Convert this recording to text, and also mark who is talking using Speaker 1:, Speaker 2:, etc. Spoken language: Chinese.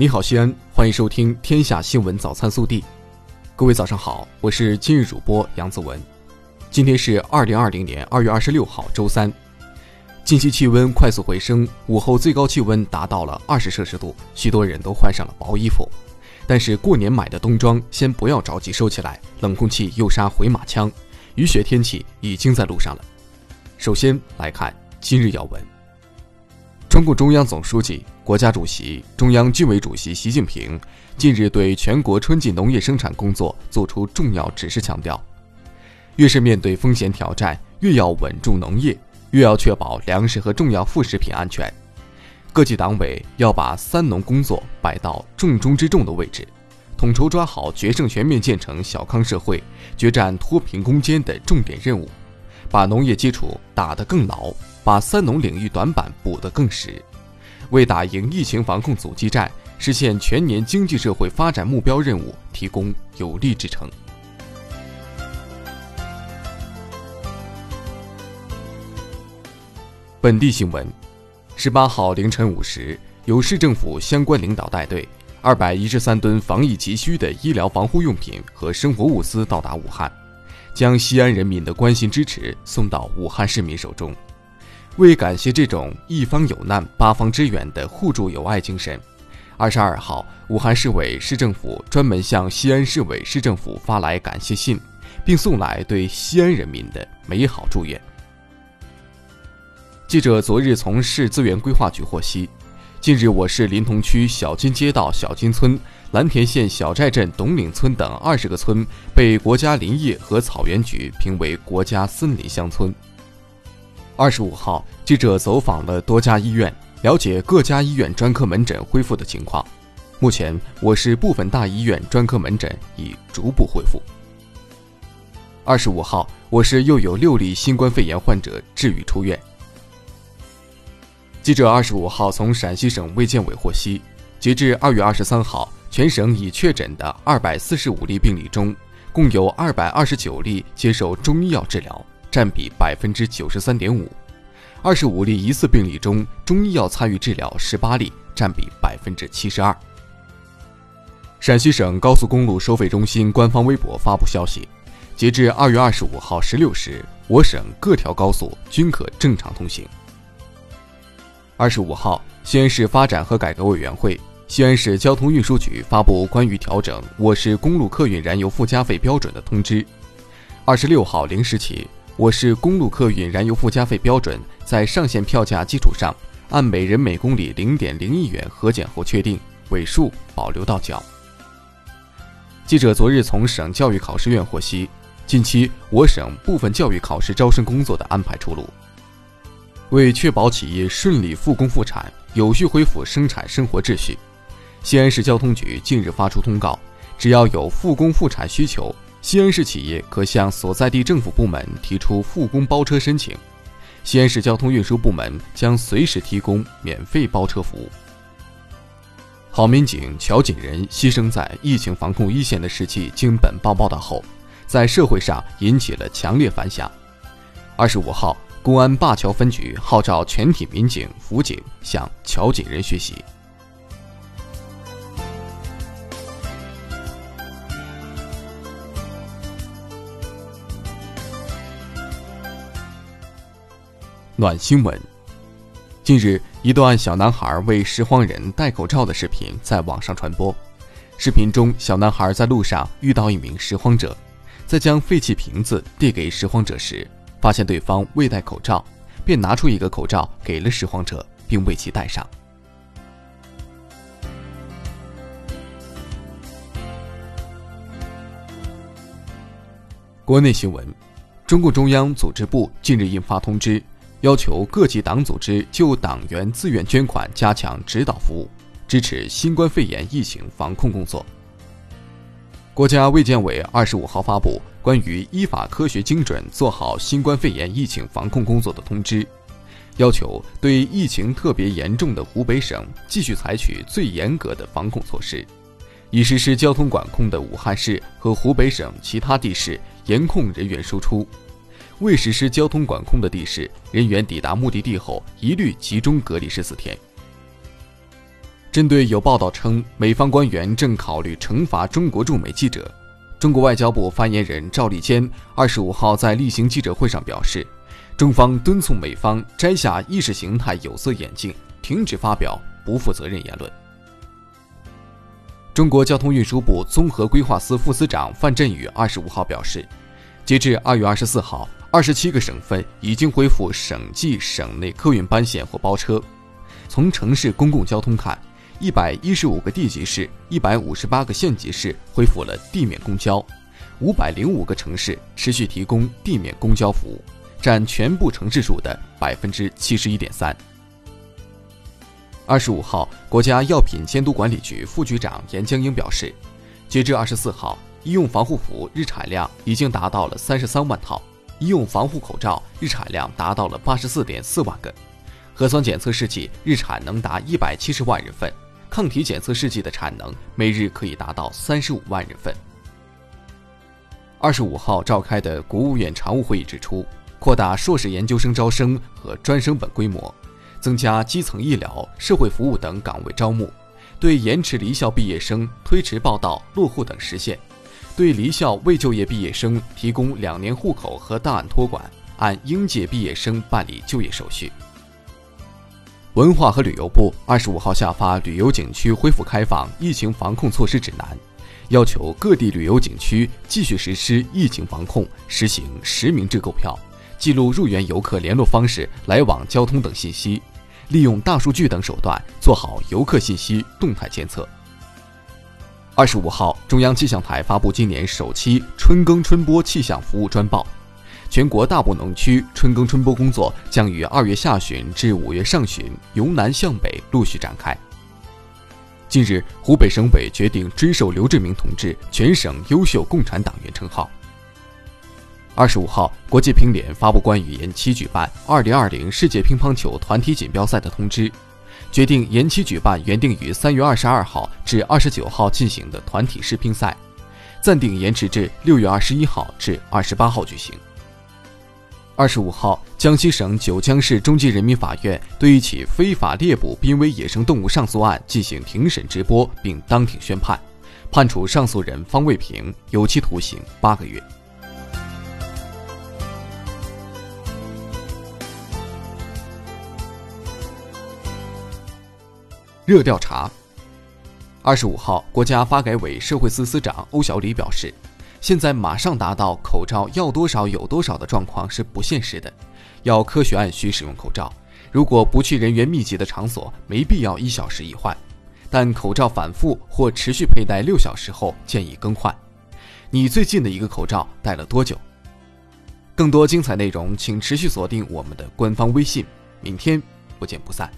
Speaker 1: 你好，西安，欢迎收听《天下新闻早餐速递》。各位早上好，我是今日主播杨子文。今天是二零二零年二月二十六号，周三。近期气温快速回升，午后最高气温达到了二十摄氏度，许多人都换上了薄衣服。但是过年买的冬装先不要着急收起来，冷空气又杀回马枪，雨雪天气已经在路上了。首先来看今日要闻。中共中央总书记。国家主席、中央军委主席习近平近日对全国春季农业生产工作作出重要指示，强调，越是面对风险挑战，越要稳住农业，越要确保粮食和重要副食品安全。各级党委要把“三农”工作摆到重中之重的位置，统筹抓好决胜全面建成小康社会、决战脱贫攻坚的重点任务，把农业基础打得更牢，把“三农”领域短板补得更实。为打赢疫情防控阻击战、实现全年经济社会发展目标任务提供有力支撑。本地新闻：十八号凌晨五时，由市政府相关领导带队，二百一十三吨防疫急需的医疗防护用品和生活物资到达武汉，将西安人民的关心支持送到武汉市民手中。为感谢这种一方有难八方支援的互助友爱精神，二十二号，武汉市委市政府专门向西安市委市政府发来感谢信，并送来对西安人民的美好祝愿。记者昨日从市资源规划局获悉，近日我市临潼区小金街道小金村、蓝田县小寨镇董岭村等二十个村被国家林业和草原局评为国家森林乡村。二十五号，记者走访了多家医院，了解各家医院专科门诊恢复的情况。目前，我市部分大医院专科门诊已逐步恢复。二十五号，我市又有六例新冠肺炎患者治愈出院。记者二十五号从陕西省卫健委获悉，截至二月二十三号，全省已确诊的二百四十五例病例中，共有二百二十九例接受中医药治疗。占比百分之九十三点五，二十五例疑似病例中，中医药参与治疗十八例，占比百分之七十二。陕西省高速公路收费中心官方微博发布消息，截至二月二十五号十六时，我省各条高速均可正常通行。二十五号，西安市发展和改革委员会、西安市交通运输局发布关于调整我市公路客运燃油附加费标准的通知。二十六号零时起。我市公路客运燃油附加费标准在上限票价基础上，按每人每公里零点零一元核减后确定，尾数保留到缴。记者昨日从省教育考试院获悉，近期我省部分教育考试招生工作的安排出炉。为确保企业顺利复工复产、有序恢复生产生活秩序，西安市交通局近日发出通告，只要有复工复产需求。西安市企业可向所在地政府部门提出复工包车申请，西安市交通运输部门将随时提供免费包车服务。好民警乔锦仁牺牲在疫情防控一线的事迹经本报报道后，在社会上引起了强烈反响。二十五号，公安灞桥分局号召全体民警、辅警向乔锦仁学习。暖新闻。近日，一段小男孩为拾荒人戴口罩的视频在网上传播。视频中，小男孩在路上遇到一名拾荒者，在将废弃瓶子递给拾荒者时，发现对方未戴口罩，便拿出一个口罩给了拾荒者，并为其戴上。国内新闻：中共中央组织部近日印发通知。要求各级党组织就党员自愿捐款加强指导服务，支持新冠肺炎疫情防控工作。国家卫健委二十五号发布关于依法科学精准做好新冠肺炎疫情防控工作的通知，要求对疫情特别严重的湖北省继续采取最严格的防控措施，已实施交通管控的武汉市和湖北省其他地市严控人员输出。未实施交通管控的地市人员抵达目的地后，一律集中隔离十四天。针对有报道称美方官员正考虑惩罚中国驻美记者，中国外交部发言人赵立坚二十五号在例行记者会上表示，中方敦促美方摘下意识形态有色眼镜，停止发表不负责任言论。中国交通运输部综合规划司副司长范振宇二十五号表示，截至二月二十四号，二十七个省份已经恢复省际、省内客运班线或包车。从城市公共交通看，一百一十五个地级市、一百五十八个县级市恢复了地面公交，五百零五个城市持续提供地面公交服务，占全部城市数的百分之七十一点三。二十五号，国家药品监督管理局副局长严江英表示，截至二十四号，医用防护服日产量已经达到了三十三万套，医用防护口罩日产量达到了八十四点四万个，核酸检测试剂日产能达一百七十万人份。抗体检测试剂的产能每日可以达到三十五万人份。二十五号召开的国务院常务会议指出，扩大硕士研究生招生和专升本规模，增加基层医疗、社会服务等岗位招募，对延迟离校毕业生、推迟报到、落户等实现，对离校未就业毕业生提供两年户口和档案托管，按应届毕业生办理就业手续。文化和旅游部二十五号下发旅游景区恢复开放疫情防控措施指南，要求各地旅游景区继续实施疫情防控，实行实名制购票，记录入园游客联络方式、来往交通等信息，利用大数据等手段做好游客信息动态监测。二十五号，中央气象台发布今年首期春耕春播气象服务专报。全国大部农区春耕春播工作将于二月下旬至五月上旬由南向北陆续展开。近日，湖北省委决定追授刘志明同志全省优秀共产党员称号。二十五号，国际乒联发布关于延期举办二零二零世界乒乓球团体锦标赛的通知，决定延期举办原定于三月二十二号至二十九号进行的团体世乒赛，暂定延迟至六月二十一号至二十八号举行。二十五号，江西省九江市中级人民法院对一起非法猎捕濒危野生动物上诉案进行庭审直播，并当庭宣判，判处上诉人方卫平有期徒刑八个月。热调查。二十五号，国家发改委社会司司长欧小礼表示。现在马上达到口罩要多少有多少的状况是不现实的，要科学按需使用口罩。如果不去人员密集的场所，没必要一小时一换。但口罩反复或持续佩戴六小时后，建议更换。你最近的一个口罩戴了多久？更多精彩内容，请持续锁定我们的官方微信。明天不见不散。